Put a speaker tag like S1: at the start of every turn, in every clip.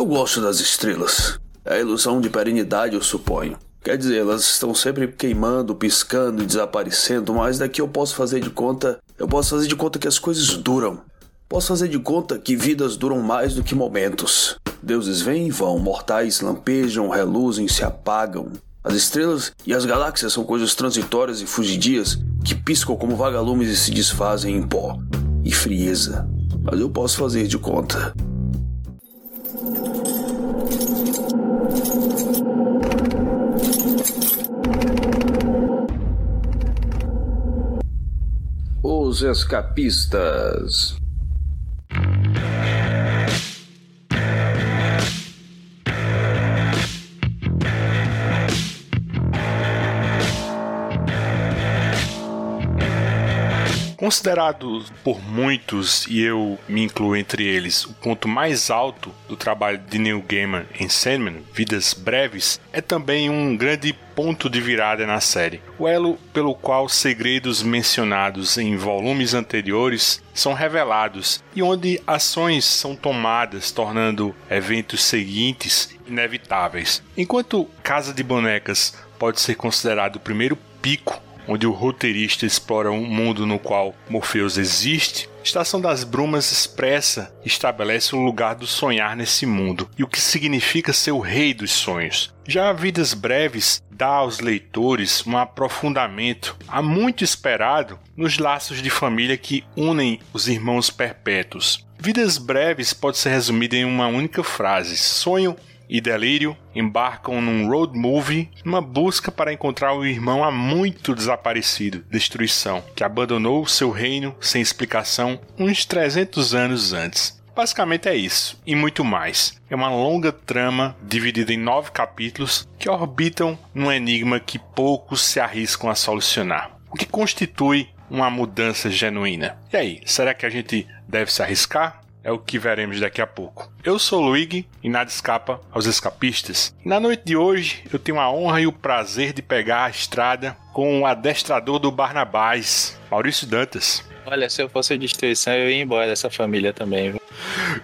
S1: Eu gosto das estrelas. É a ilusão de perenidade, eu suponho. Quer dizer, elas estão sempre queimando, piscando e desaparecendo, mas daqui eu posso fazer de conta. Eu posso fazer de conta que as coisas duram. Posso fazer de conta que vidas duram mais do que momentos. Deuses vêm e vão, mortais lampejam, reluzem, se apagam. As estrelas e as galáxias são coisas transitórias e fugidias que piscam como vagalumes e se desfazem em pó e frieza. Mas eu posso fazer de conta.
S2: Os escapistas.
S3: Considerado por muitos, e eu me incluo entre eles, o ponto mais alto do trabalho de Neil Gaiman em Sandman, Vidas Breves, é também um grande ponto de virada na série. O elo pelo qual segredos mencionados em volumes anteriores são revelados e onde ações são tomadas, tornando eventos seguintes inevitáveis. Enquanto Casa de Bonecas pode ser considerado o primeiro pico onde o roteirista explora um mundo no qual Morpheus existe, Estação das Brumas expressa e estabelece o lugar do sonhar nesse mundo e o que significa ser o rei dos sonhos. Já Vidas Breves dá aos leitores um aprofundamento há muito esperado nos laços de família que unem os irmãos perpétuos. Vidas Breves pode ser resumida em uma única frase: sonho e Delírio embarcam num road movie numa busca para encontrar o irmão há muito desaparecido, Destruição, que abandonou seu reino sem explicação uns 300 anos antes. Basicamente é isso, e muito mais. É uma longa trama dividida em nove capítulos que orbitam num enigma que poucos se arriscam a solucionar. O que constitui uma mudança genuína? E aí, será que a gente deve se arriscar? É o que veremos daqui a pouco. Eu sou Luigi e nada escapa aos escapistas. Na noite de hoje eu tenho a honra e o prazer de pegar a estrada com o adestrador do Barnabás, Maurício Dantas.
S4: Olha, se eu fosse a destruição, eu ia embora dessa família também. Viu?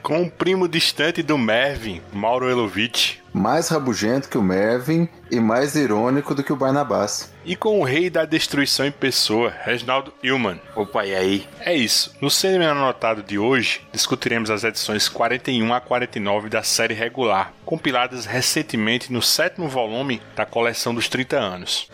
S3: Com o primo distante do Mervin, Mauro Elovitch.
S5: Mais rabugento que o Mervin e mais irônico do que o Barnabás.
S3: E com o rei da destruição em pessoa, Reginaldo Hillman.
S4: Opa, e aí?
S3: É isso. No cinema anotado de hoje, discutiremos as edições 41 a 49 da série regular, compiladas recentemente no sétimo volume da coleção dos 30 anos.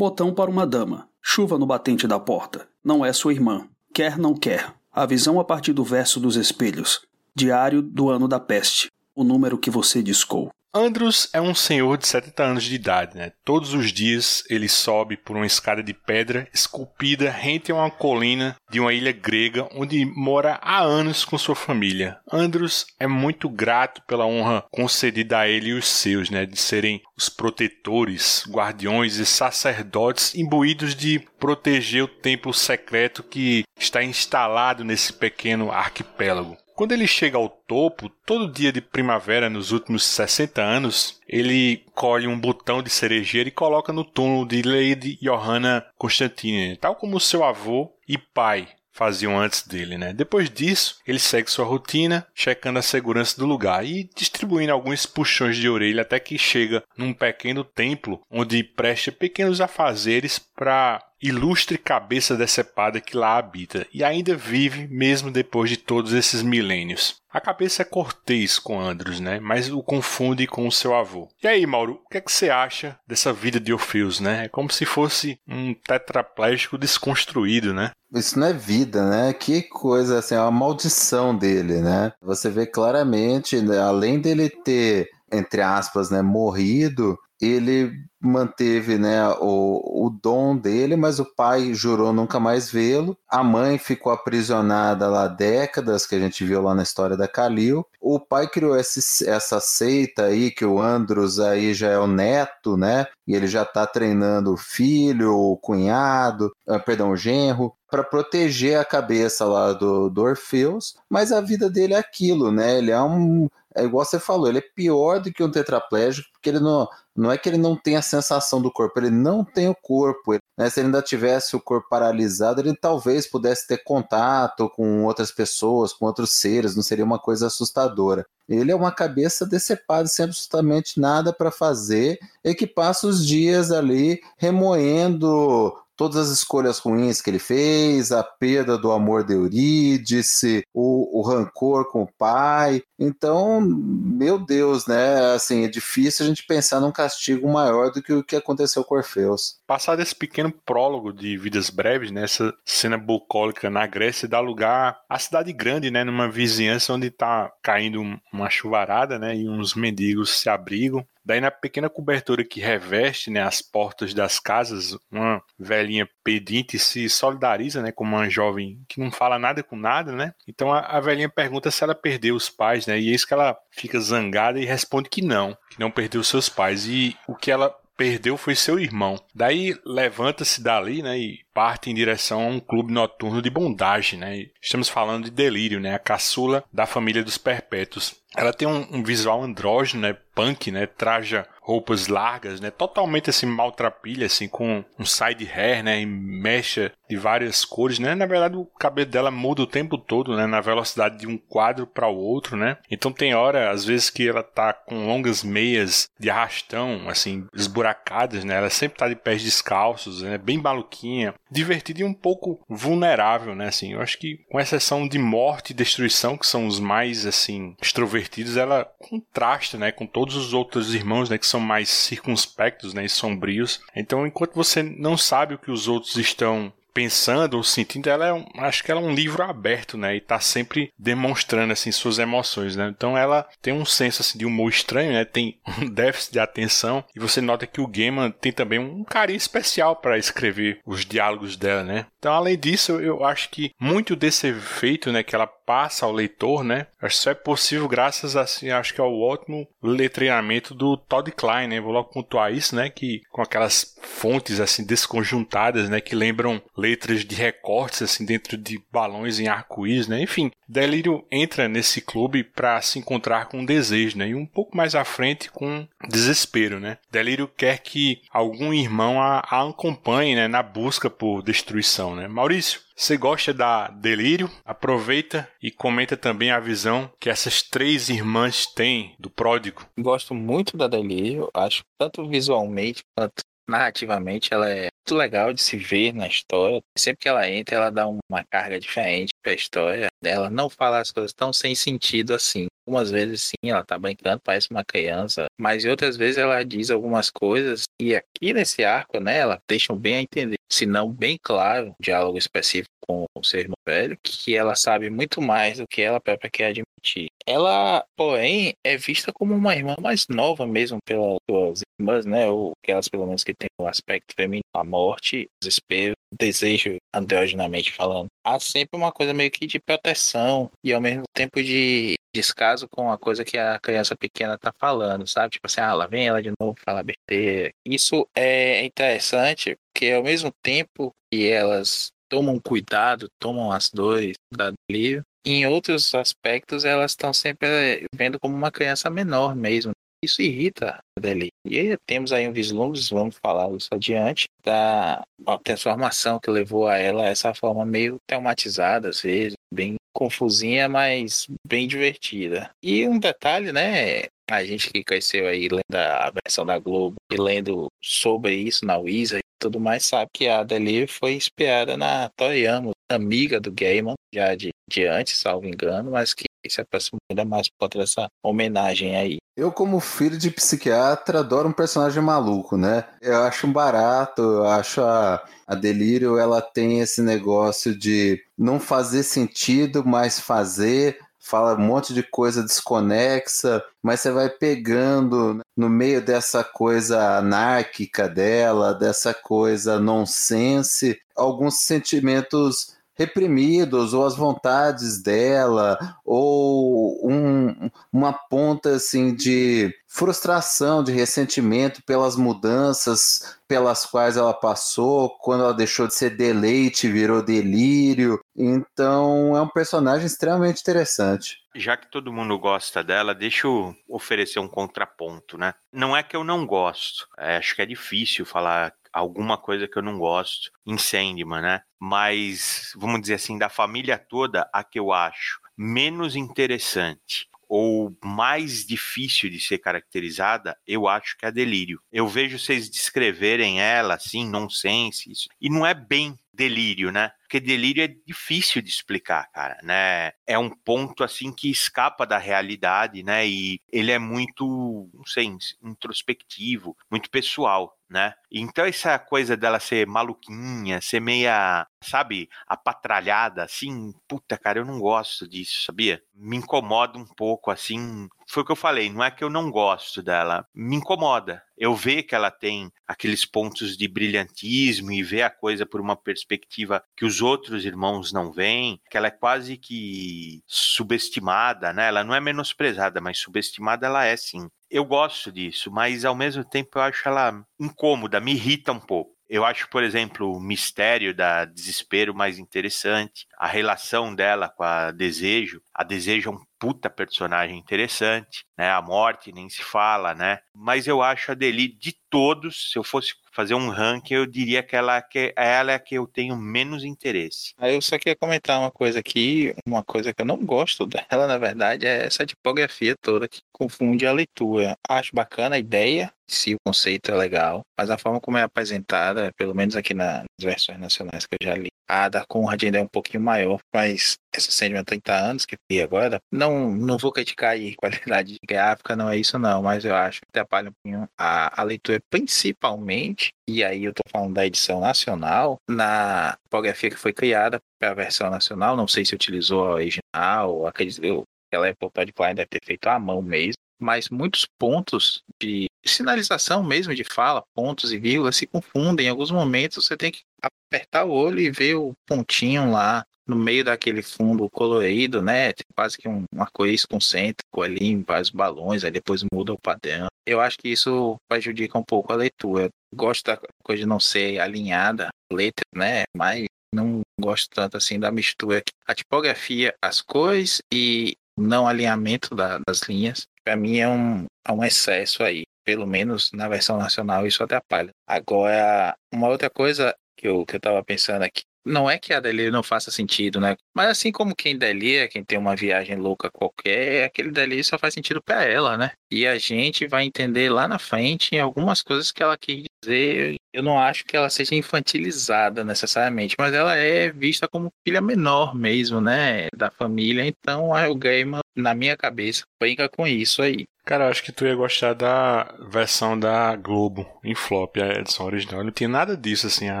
S1: Botão para uma dama. Chuva no batente da porta. Não é sua irmã. Quer, não quer. A visão a partir do verso dos espelhos. Diário do ano da peste. O número que você discou.
S3: Andros é um senhor de 70 anos de idade, né? Todos os dias ele sobe por uma escada de pedra esculpida rente a uma colina de uma ilha grega onde mora há anos com sua família. Andros é muito grato pela honra concedida a ele e os seus, né? De serem os protetores, guardiões e sacerdotes imbuídos de proteger o templo secreto que está instalado nesse pequeno arquipélago. Quando ele chega ao topo, todo dia de primavera nos últimos 60 anos, ele colhe um botão de cerejeira e coloca no túmulo de Lady Johanna Constantine, tal como seu avô e pai faziam antes dele, né? Depois disso, ele segue sua rotina, checando a segurança do lugar e distribuindo alguns puxões de orelha até que chega num pequeno templo onde presta pequenos afazeres para ilustre cabeça decepada que lá habita e ainda vive mesmo depois de todos esses milênios. A cabeça é cortês com Andros, né? Mas o confunde com o seu avô. E aí, Mauro, o que é que você acha dessa vida de Orfeus, né? É como se fosse um tetraplégico desconstruído, né?
S5: Isso não é vida, né? Que coisa, assim, é uma maldição dele, né? Você vê claramente, né? além dele ter entre aspas, né, morrido, ele manteve né, o, o dom dele, mas o pai jurou nunca mais vê-lo. A mãe ficou aprisionada lá décadas, que a gente viu lá na história da Kalil. O pai criou esse, essa seita aí, que o Andros aí já é o neto, né? E ele já está treinando o filho, o cunhado, ah, perdão, o genro, para proteger a cabeça lá do, do Orfeus, mas a vida dele é aquilo, né? Ele é um. É igual você falou, ele é pior do que um tetraplégico, porque ele não, não é que ele não tem a sensação do corpo, ele não tem o corpo. Né? Se ele ainda tivesse o corpo paralisado, ele talvez pudesse ter contato com outras pessoas, com outros seres, não seria uma coisa assustadora. Ele é uma cabeça decepada, sem absolutamente nada para fazer, e que passa os dias ali remoendo todas as escolhas ruins que ele fez, a perda do amor de Eurídice, o, o rancor com o pai. Então, meu Deus, né? Assim, é difícil a gente pensar num castigo maior do que o que aconteceu com Orfeus.
S3: Passado esse pequeno prólogo de Vidas Breves, né, essa cena bucólica na Grécia dá lugar à cidade grande, né, numa vizinhança onde está caindo uma chuvarada, né, e uns mendigos se abrigam. Daí na pequena cobertura que reveste né, as portas das casas, uma velhinha pedinte se solidariza né, com uma jovem que não fala nada com nada, né? Então a, a velhinha pergunta se ela perdeu os pais, né? E eis que ela fica zangada e responde que não, que não perdeu seus pais. E o que ela perdeu foi seu irmão. Daí levanta-se dali, né, e parte em direção a um clube noturno de bondagem, né? Estamos falando de Delírio, né, a caçula da família dos Perpétuos. Ela tem um, um visual andrógeno, né, punk, né, traja roupas largas, né, totalmente assim maltrapilha, assim com um side hair, né, e mecha de várias cores, né. Na verdade, o cabelo dela muda o tempo todo, né, na velocidade de um quadro para o outro, né. Então tem hora, às vezes que ela tá com longas meias de arrastão, assim, esburacadas, né. Ela sempre tá de pés descalços, né, bem maluquinha, divertida e um pouco vulnerável, né, assim. Eu acho que com exceção de morte e destruição, que são os mais assim extrovertidos, ela contrasta, né, com todos os outros irmãos, né, que são mais circunspectos, né, e sombrios. Então, enquanto você não sabe o que os outros estão pensando ou sentindo, ela é um, acho que ela é um livro aberto, né? E tá sempre demonstrando assim suas emoções, né? Então ela tem um senso assim de humor estranho, né? Tem um déficit de atenção e você nota que o Gaiman tem também um carinho especial para escrever os diálogos dela, né? Então, além disso, eu acho que muito desse efeito, né, que ela passa ao leitor, né? Acho que só é possível graças assim, acho que ao ótimo letreamento do Todd Klein, né? Vou logo pontuar isso, né, que com aquelas fontes assim desconjuntadas, né, que lembram letras de recortes assim dentro de balões em arco-íris, né? Enfim, Delírio entra nesse clube para se encontrar com um desejo, né? E um pouco mais à frente com desespero, né? Delírio quer que algum irmão a, a acompanhe, né, na busca por destruição, né? Maurício, você gosta da Delírio? Aproveita e comenta também a visão que essas três irmãs têm do pródigo.
S4: Gosto muito da Delírio, acho tanto visualmente quanto narrativamente ela é muito legal de se ver na história. Sempre que ela entra, ela dá uma carga diferente pra história. Ela não fala as coisas tão sem sentido assim. Algumas vezes sim, ela tá brincando, parece uma criança, mas outras vezes ela diz algumas coisas e aqui nesse arco, né, ela deixa bem a entender, se não bem claro, um diálogo específico com o seu irmão velho, que ela sabe muito mais do que ela própria quer admitir. Ela, porém, é vista como uma irmã mais nova mesmo pelas suas irmãs, né, ou aquelas pelo menos que tem o aspecto feminino, a morte, desespero, desejo, androgenamente falando. Há sempre uma coisa meio que de proteção e ao mesmo tempo de descaso com a coisa que a criança pequena tá falando, sabe? Tipo assim, ah, lá vem ela de novo falar besteira. Isso é interessante porque ao mesmo tempo que elas tomam cuidado, tomam as dores da livro, em outros aspectos elas estão sempre vendo como uma criança menor mesmo. Isso irrita a Deli. E temos aí um vislumbre, vamos falar isso adiante, da transformação que levou a ela essa forma meio traumatizada, às vezes, bem confusinha, mas bem divertida. E um detalhe, né? A gente que cresceu aí lendo a versão da Globo e lendo sobre isso na Wizard e tudo mais, sabe que a Delir foi inspirada na Toriyama, amiga do Gaiman, já de, de antes, salvo engano, mas que se aproxima ainda mais por conta dessa homenagem aí.
S5: Eu, como filho de psiquiatra, adoro um personagem maluco, né? Eu acho um barato, eu acho a, a Delírio, ela tem esse negócio de não fazer sentido, mas fazer, fala um monte de coisa desconexa, mas você vai pegando no meio dessa coisa anárquica dela, dessa coisa nonsense, alguns sentimentos reprimidos, ou as vontades dela, ou um, uma ponta assim de frustração, de ressentimento pelas mudanças pelas quais ela passou, quando ela deixou de ser deleite, virou delírio. Então é um personagem extremamente interessante.
S6: Já que todo mundo gosta dela, deixa eu oferecer um contraponto, né? Não é que eu não gosto, é, acho que é difícil falar alguma coisa que eu não gosto em Sandman, né? Mas, vamos dizer assim, da família toda, a que eu acho menos interessante ou mais difícil de ser caracterizada, eu acho que é delírio. Eu vejo vocês descreverem ela assim, nonsense, isso, e não é bem delírio, né? Porque delírio é difícil de explicar, cara, né? É um ponto assim que escapa da realidade, né? E ele é muito, não sei, introspectivo, muito pessoal né? Então essa coisa dela ser maluquinha, ser meia, sabe, apatralhada, assim, puta, cara, eu não gosto disso, sabia? Me incomoda um pouco, assim. Foi o que eu falei, não é que eu não gosto dela, me incomoda. Eu ver que ela tem aqueles pontos de brilhantismo e ver a coisa por uma perspectiva que os outros irmãos não veem, que ela é quase que subestimada, né? Ela não é menosprezada, mas subestimada ela é sim eu gosto disso, mas ao mesmo tempo eu acho ela incômoda, me irrita um pouco. Eu acho, por exemplo, o mistério da desespero mais interessante, a relação dela com a desejo. A desejo é um puta personagem interessante, né? A morte nem se fala, né? Mas eu acho a Deli de todos, se eu fosse fazer um ranking, eu diria que ela, que ela é a que eu tenho menos interesse.
S4: Aí eu só queria comentar uma coisa aqui, uma coisa que eu não gosto dela, na verdade, é essa tipografia toda que confunde a leitura. Acho bacana a ideia, se o conceito é legal, mas a forma como é apresentada, pelo menos aqui nas versões nacionais que eu já li, a da Conrad ainda é um pouquinho maior, mas essa série 30 anos que vi agora, não, não vou criticar aí qualidade gráfica, não é isso não, mas eu acho que atrapalha um pouquinho a, a leitura, principalmente, e aí eu tô falando da edição nacional, na tipografia que foi criada para a versão nacional, não sei se utilizou a original, acredito, eu, ela é por de Klein, deve ter feito à mão mesmo, mas muitos pontos de sinalização mesmo de fala, pontos e vírgulas se confundem. Em alguns momentos você tem que apertar o olho e ver o pontinho lá no meio daquele fundo colorido, né? Tem quase que um, um arco-íris concêntrico ali em vários balões, aí depois muda o padrão. Eu acho que isso prejudica um pouco a leitura. Gosto da coisa de não ser alinhada, letra, né? Mas não gosto tanto assim da mistura. A tipografia, as cores e não alinhamento da, das linhas, para mim é um, é um excesso aí. Pelo menos na versão nacional isso atrapalha. Agora, uma outra coisa que eu, que eu pensando aqui, não é que a delírio não faça sentido, né? Mas assim como quem delira, quem tem uma viagem louca qualquer, aquele delírio só faz sentido para ela, né? E a gente vai entender lá na frente algumas coisas que ela quis dizer. Eu não acho que ela seja infantilizada necessariamente, mas ela é vista como filha menor mesmo, né? Da família. Então o Gaiman, na minha cabeça, brinca com isso aí.
S3: Cara, eu acho que tu ia gostar da versão da Globo em flop, a edição original. Não tinha nada disso, assim, a,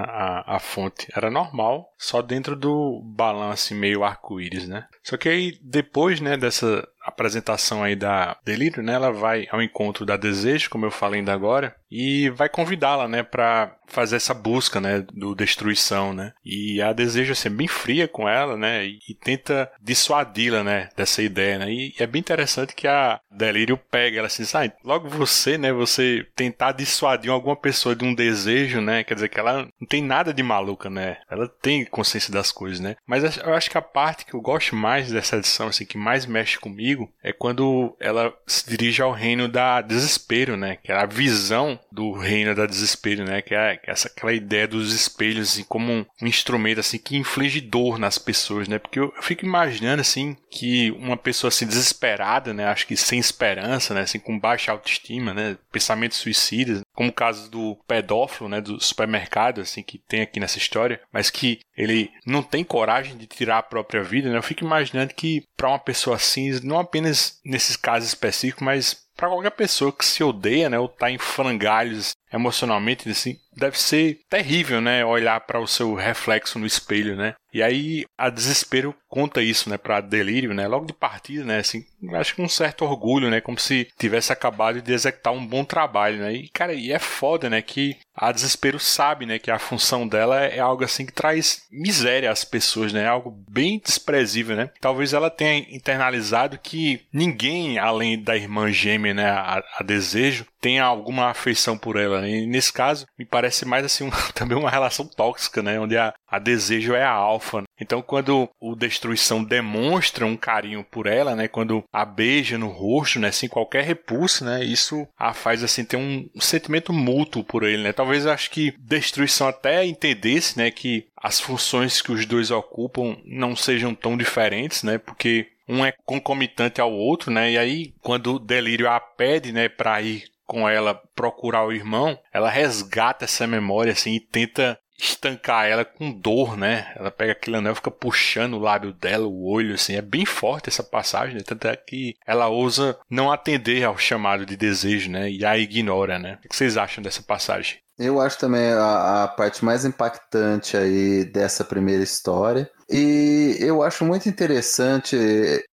S3: a, a fonte. Era normal, só dentro do balanço meio arco-íris, né? Só que aí, depois, né, dessa apresentação aí da Delírio, né, ela vai ao encontro da Desejo, como eu falei ainda agora, e vai convidá-la, né, para fazer essa busca, né, do destruição, né? E a Desejo assim, é bem fria com ela, né, e, e tenta dissuadi-la, né, dessa ideia, né? E é bem interessante que a Delírio pega ela assim, ah, logo você, né, você tentar dissuadir alguma pessoa de um desejo, né? Quer dizer que ela não tem nada de maluca, né? Ela tem consciência das coisas, né? Mas eu acho que a parte que eu gosto mais dessa edição, assim, que mais mexe comigo, é quando ela se dirige ao reino da desespero, né? Que é a visão do reino da desespero, né? Que é, essa aquela ideia dos espelhos assim, como um, um, instrumento assim que inflige dor nas pessoas, né? Porque eu, eu, fico imaginando assim que uma pessoa assim desesperada, né? Acho que sem esperança, né? Assim com baixa autoestima, né? Pensamentos suicidas, como o caso do pedófilo, né? Do supermercado, assim que tem aqui nessa história, mas que ele não tem coragem de tirar a própria vida, né? Eu fico imaginando que para uma pessoa assim, não apenas nesses casos específicos, mas para qualquer pessoa que se odeia, né, ou tá em frangalhos emocionalmente, assim, deve ser terrível, né? Olhar para o seu reflexo no espelho, né? E aí a desespero conta isso, né, para delírio, né? Logo de partida, né, assim, acho que um certo orgulho, né, como se tivesse acabado de executar um bom trabalho, né? E cara, e é foda, né, que a desespero sabe, né, que a função dela é algo assim que traz miséria às pessoas, né? É algo bem desprezível, né? Talvez ela tenha internalizado que ninguém além da irmã gêmea, né, a, a desejo, tenha alguma afeição por ela. Né? E nesse caso, me parece mais assim um, também uma relação tóxica, né? Onde a, a desejo é a alfa. Né? Então, quando o Destruição demonstra um carinho por ela, né? Quando a beija no rosto, né? Sem qualquer repulso, né? Isso a faz assim ter um, sentimento mútuo por ele, né? Talvez acho que Destruição até entendesse, né? Que as funções que os dois ocupam não sejam tão diferentes, né? Porque um é concomitante ao outro, né? E aí, quando o Delírio a pede, né, para ir com ela procurar o irmão, ela resgata essa memória assim e tenta estancar ela com dor, né? Ela pega aquele anel, fica puxando o lábio dela, o olho, assim. É bem forte essa passagem, né? tanto é que ela ousa não atender ao chamado de desejo, né? E a ignora, né? O que vocês acham dessa passagem?
S5: Eu acho também a, a parte mais impactante aí dessa primeira história. E eu acho muito interessante,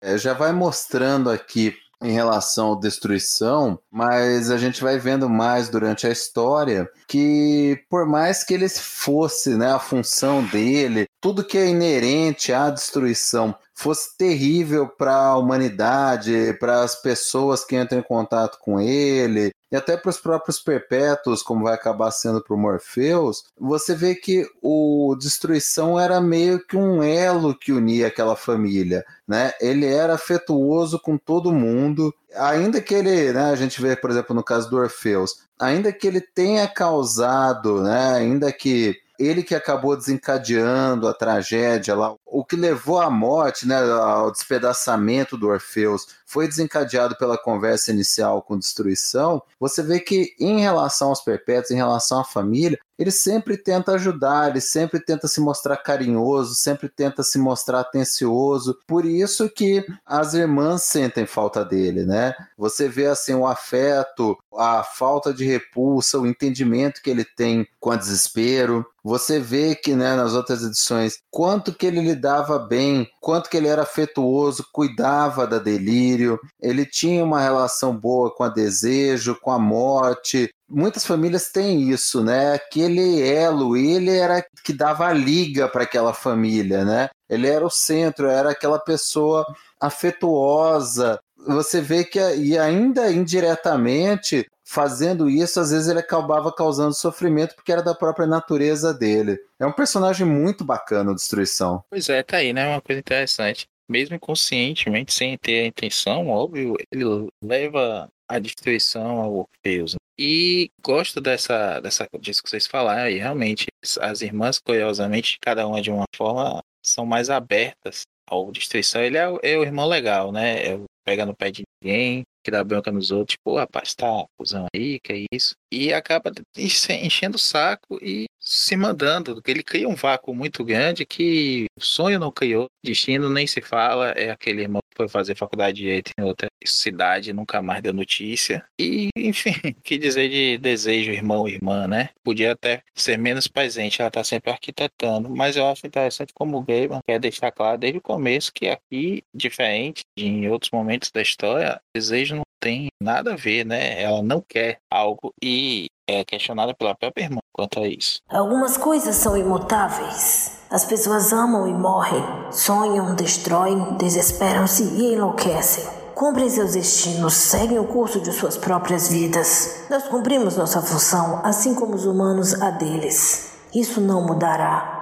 S5: é, já vai mostrando aqui em relação à destruição, mas a gente vai vendo mais durante a história que por mais que ele fosse, né, a função dele, tudo que é inerente à destruição fosse terrível para a humanidade, para as pessoas que entram em contato com ele, e até para os próprios perpétuos, como vai acabar sendo para o Morpheus, você vê que o Destruição era meio que um elo que unia aquela família. Né? Ele era afetuoso com todo mundo, ainda que ele, né, a gente vê, por exemplo, no caso do Orfeus, ainda que ele tenha causado, né, ainda que ele que acabou desencadeando a tragédia lá, o que levou à morte, né, ao despedaçamento do Orfeus, foi desencadeado pela conversa inicial com destruição. Você vê que em relação aos perpétuos, em relação à família, ele sempre tenta ajudar, ele sempre tenta se mostrar carinhoso, sempre tenta se mostrar atencioso. Por isso que as irmãs sentem falta dele, né? Você vê assim o afeto, a falta de repulsa, o entendimento que ele tem com a desespero. Você vê que, né, nas outras edições, quanto que ele lidava bem, quanto que ele era afetuoso, cuidava da delírio, ele tinha uma relação boa com a desejo, com a morte, muitas famílias têm isso, né? Aquele elo, ele era que dava a liga para aquela família, né? Ele era o centro, era aquela pessoa afetuosa. Você vê que, e ainda indiretamente, fazendo isso, às vezes ele acabava causando sofrimento porque era da própria natureza dele. É um personagem muito bacana, o Destruição.
S4: Pois é, tá aí, né? Uma coisa interessante. Mesmo inconscientemente, sem ter a intenção, óbvio, ele leva a destruição ao Orfeus. Né? E gosto dessa, dessa disso que vocês falaram, e realmente as irmãs, curiosamente, cada uma de uma forma, são mais abertas ao destruição. Ele é, é o irmão legal, né? É, pega no pé de ninguém, que dá bronca nos outros, tipo, rapaz, tá fusão aí, que é isso. E acaba enchendo o saco e se mandando. Ele cria um vácuo muito grande que o sonho não criou, destino nem se fala. É aquele irmão que foi fazer faculdade de direito em outra cidade, nunca mais deu notícia. E, enfim, que dizer de desejo, irmão, irmã, né? Podia até ser menos presente, ela tá sempre arquitetando. Mas eu acho interessante como o Gaiman quer deixar claro desde o começo que aqui, diferente de em outros momentos da história, desejo não tem nada a ver, né? Ela não quer algo e é questionada pela própria irmã quanto a isso.
S7: Algumas coisas são imutáveis. As pessoas amam e morrem, sonham, destroem, desesperam-se e enlouquecem. Cumprem seus destinos, seguem o curso de suas próprias vidas. Nós cumprimos nossa função, assim como os humanos a deles. Isso não mudará.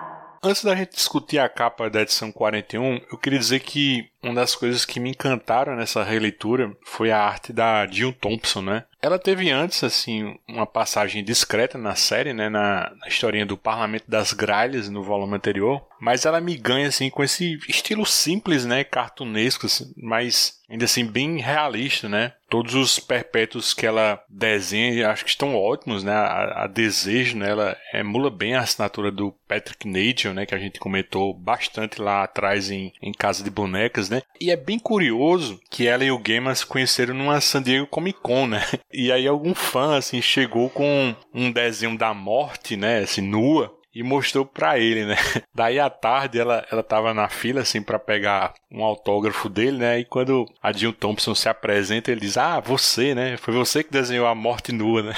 S3: Antes da gente discutir a capa da edição 41, eu queria dizer que uma das coisas que me encantaram nessa releitura foi a arte da Jill Thompson, né? Ela teve antes, assim, uma passagem discreta na série, né? Na, na historinha do Parlamento das Gralhas, no volume anterior. Mas ela me ganha, assim, com esse estilo simples, né? Cartunesco, assim, mas ainda assim bem realista, né? Todos os perpétuos que ela desenha, acho que estão ótimos, né? A, a Desejo, né? Ela emula bem a assinatura do Patrick Nagel, né? Que a gente comentou bastante lá atrás em, em Casa de Bonecas, né? E é bem curioso que ela e o Gaiman se conheceram numa San Diego Comic Con, né? E aí algum fã, assim, chegou com um desenho da morte, né? Assim, nua e mostrou pra ele, né? Daí à tarde ela, ela tava na fila, assim, para pegar um autógrafo dele, né? E quando a Jill Thompson se apresenta, ele diz: Ah, você, né? Foi você que desenhou a morte nua, né?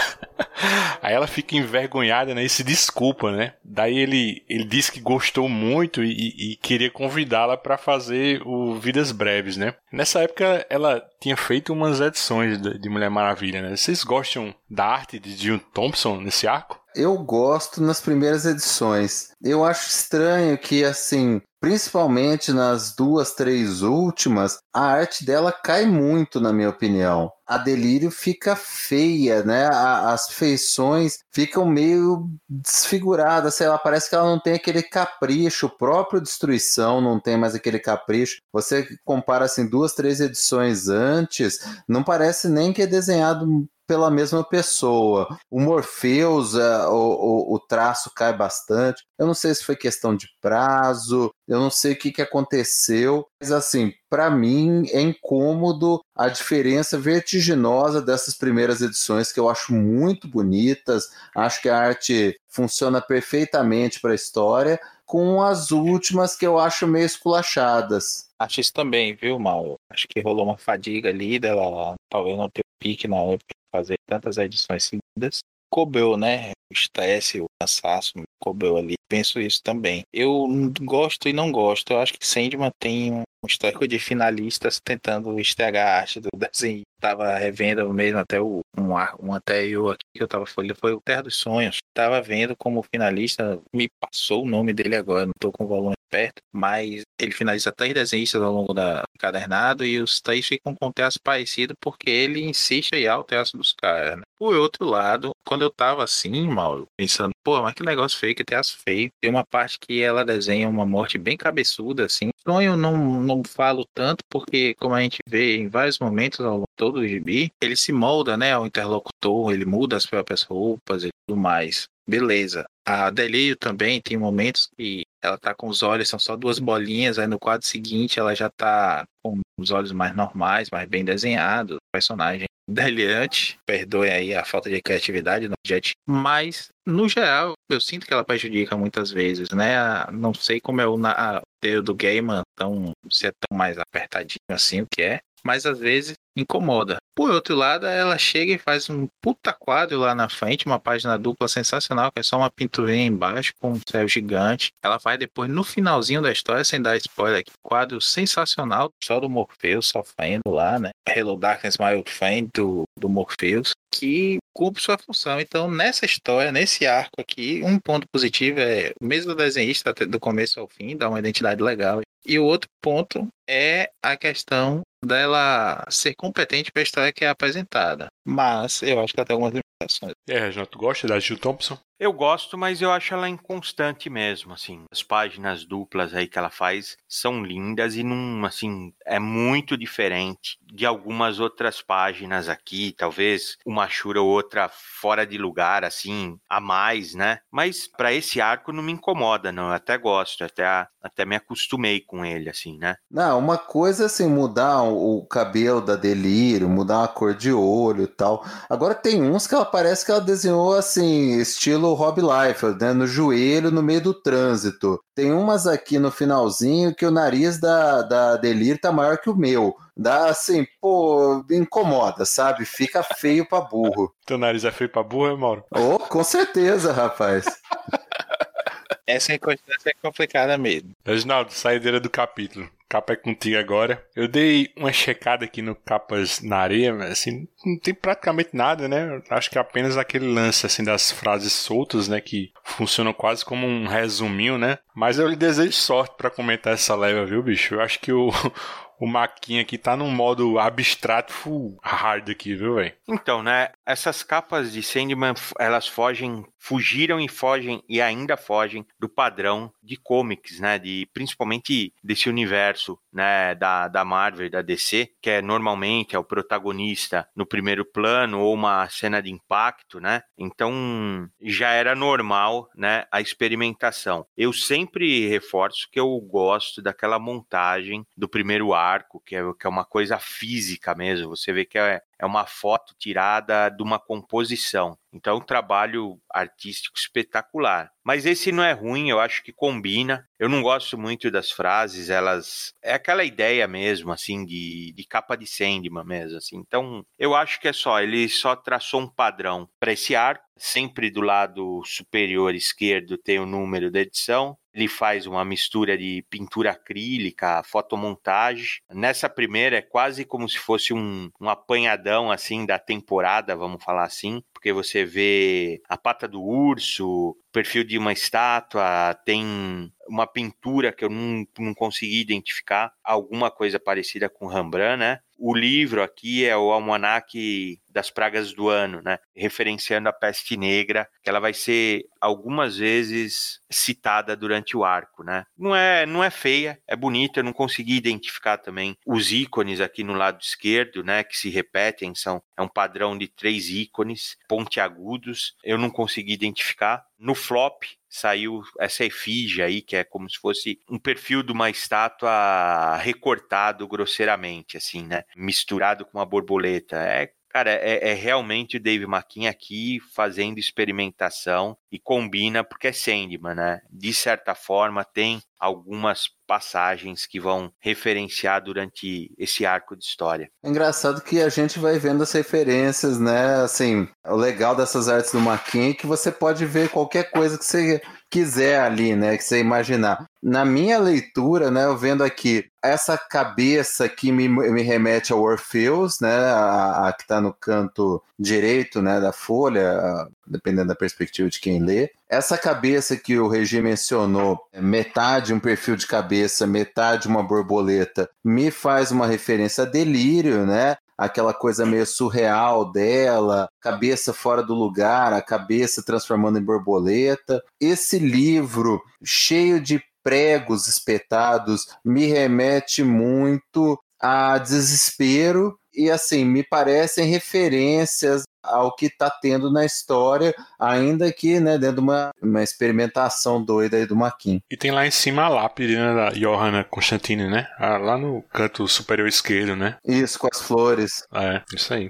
S3: Aí ela fica envergonhada, né? E se desculpa, né? Daí ele, ele disse que gostou muito e, e queria convidá-la para fazer o Vidas Breves, né? Nessa época ela tinha feito umas edições de Mulher Maravilha, né? Vocês gostam da arte de Jill Thompson nesse arco?
S5: Eu gosto nas primeiras edições. Eu acho estranho que, assim, principalmente nas duas, três últimas, a arte dela cai muito, na minha opinião. A Delírio fica feia, né? as feições ficam meio desfiguradas, sei lá, parece que ela não tem aquele capricho, o próprio Destruição não tem mais aquele capricho. Você compara assim duas, três edições antes, não parece nem que é desenhado pela mesma pessoa. O Morpheus, é, o, o, traço cai bastante. Eu não sei se foi questão de prazo, eu não sei o que, que aconteceu, mas assim, para mim é incômodo a diferença vertiginosa dessas primeiras edições que eu acho muito bonitas. Acho que a arte funciona perfeitamente para a história, com as últimas que eu acho meio esculachadas.
S4: Acho isso também, viu, Mal? Acho que rolou uma fadiga ali dela, talvez não ter pique na época fazer tantas edições seguidas. Cobrou, né? O estresse, o cansaço, cobrou ali. Penso isso também. Eu gosto e não gosto. Eu acho que Sandman tem um histórico de finalistas tentando estragar a arte do desenho. Tava revendo mesmo até o, um, um anterior aqui que eu tava falando, foi o Terra dos Sonhos. Tava vendo como finalista, me passou o nome dele agora, não tô com o volume perto, mas ele finaliza três desenhistas ao longo da cadernado e os três ficam com traço parecido porque ele insiste em o traço dos caras, né? Por outro lado, quando eu tava assim, mal pensando, pô, mas que negócio feio, que traço feio. Tem uma parte que ela desenha uma morte bem cabeçuda, assim. Sonho não, não falo tanto porque, como a gente vê em vários momentos ao longo todo o gibi, ele se molda, né, ao interlocutor, ele muda as próprias roupas e tudo mais. Beleza. A Delírio também tem momentos que ela tá com os olhos, são só duas bolinhas, aí no quadro seguinte ela já tá com os olhos mais normais, mais bem desenhados, personagem delirante, perdoe aí a falta de criatividade no Jet, mas no geral eu sinto que ela prejudica muitas vezes, né? Não sei como é o roteiro do Gaiman, tão, se é tão mais apertadinho assim o que é, mas às vezes incomoda. Por outro lado, ela chega e faz um puta quadro lá na frente, uma página dupla sensacional, que é só uma pinturinha embaixo com um céu gigante. Ela vai depois, no finalzinho da história, sem dar spoiler aqui, quadro sensacional, só do Morpheus sofrendo lá, né? Hello Darkness, My Old Friend, do, do Morpheus, que cumpre sua função. Então, nessa história, nesse arco aqui, um ponto positivo é o mesmo desenhista do começo ao fim, dá uma identidade legal. E o outro ponto é a questão dela ser competente para a história que é apresentada. Mas eu acho que tem algumas.
S3: É, Reginaldo, tu gosta da Jill Thompson?
S6: Eu gosto, mas eu acho ela inconstante mesmo, assim. As páginas duplas aí que ela faz são lindas e não, assim, é muito diferente de algumas outras páginas aqui, talvez uma chura ou outra fora de lugar, assim, a mais, né? Mas para esse arco não me incomoda, não. Eu até gosto, até, até me acostumei com ele, assim, né?
S5: Não, uma coisa assim, mudar o cabelo da Delírio, mudar a cor de olho e tal. Agora tem uns que ela parece que ela desenhou assim, estilo Rob Liefeld, né? No joelho, no meio do trânsito. Tem umas aqui no finalzinho que o nariz da, da Delir tá maior que o meu. Dá assim, pô, incomoda, sabe? Fica feio pra burro.
S3: Teu nariz é feio pra burro, é, Mauro?
S5: Oh, com certeza, rapaz.
S4: Essa inconstância é complicada mesmo.
S3: Reginaldo, saideira do capítulo. Capa é contigo agora. Eu dei uma checada aqui no Capas na Areia, mas assim, não tem praticamente nada, né? Acho que é apenas aquele lance assim das frases soltas, né, que funcionam quase como um resuminho, né? Mas eu lhe desejo sorte para comentar essa leva, viu, bicho? Eu acho que o o Maquinha aqui tá num modo abstrato full hard aqui, viu, velho?
S6: Então, né, essas capas de Sandman, elas fogem, fugiram e fogem e ainda fogem do padrão de comics, né, de principalmente desse universo, né, da, da Marvel, da DC, que é normalmente é o protagonista no primeiro plano ou uma cena de impacto, né? Então, já era normal, né, a experimentação. Eu sempre reforço que eu gosto daquela montagem do primeiro arco, que é, que é uma coisa física mesmo. Você vê que é, é uma foto tirada de uma composição. Então, um trabalho artístico espetacular. Mas esse não é ruim, eu acho que combina. Eu não gosto muito das frases, elas. É aquela ideia mesmo, assim, de, de capa de Sandman mesmo, assim. Então, eu acho que é só, ele só traçou um padrão para esse arco. Sempre do lado superior esquerdo tem o número da edição, ele faz uma mistura de pintura acrílica, fotomontagem. Nessa primeira é quase como se fosse um, um apanhadão assim da temporada, vamos falar assim, porque você vê a pata do urso, perfil de uma estátua, tem uma pintura que eu não, não consegui identificar, alguma coisa parecida com Rembrandt, né? O livro aqui é o Almanaque das Pragas do Ano, né? Referenciando a peste negra, que ela vai ser algumas vezes citada durante o arco, né? Não é, não é feia, é bonita, eu não consegui identificar também os ícones aqui no lado esquerdo, né? Que se repetem, são é um padrão de três ícones pontiagudos, eu não consegui identificar. No flop, saiu essa efígie aí, que é como se fosse um perfil de uma estátua recortado grosseiramente, assim, né? Misturado com uma borboleta. É Cara, é, é, realmente o Dave McKean aqui fazendo experimentação e combina porque é Sandman, né? De certa forma, tem algumas passagens que vão referenciar durante esse arco de história.
S5: É engraçado que a gente vai vendo as referências, né? Assim, o legal dessas artes do Maquin é que você pode ver qualquer coisa que você quiser ali, né? Que você imaginar. Na minha leitura, né? Eu vendo aqui essa cabeça que me, me remete ao Orpheus, né? A, a que está no canto direito, né? Da folha, dependendo da perspectiva de quem lê. Essa cabeça que o Regi mencionou, é metade um perfil de cabeça, metade uma borboleta, me faz uma referência a delírio, né? Aquela coisa meio surreal dela, cabeça fora do lugar, a cabeça transformando em borboleta. Esse livro, cheio de pregos espetados, me remete muito a desespero e assim me parecem referências ao que está tendo na história, ainda que né, dentro de uma, uma experimentação doida aí do Maquin.
S3: E tem lá em cima a lápide né, da Johanna Constantine, né? Ah, lá no canto superior esquerdo, né?
S5: Isso, com as flores.
S3: É, isso aí.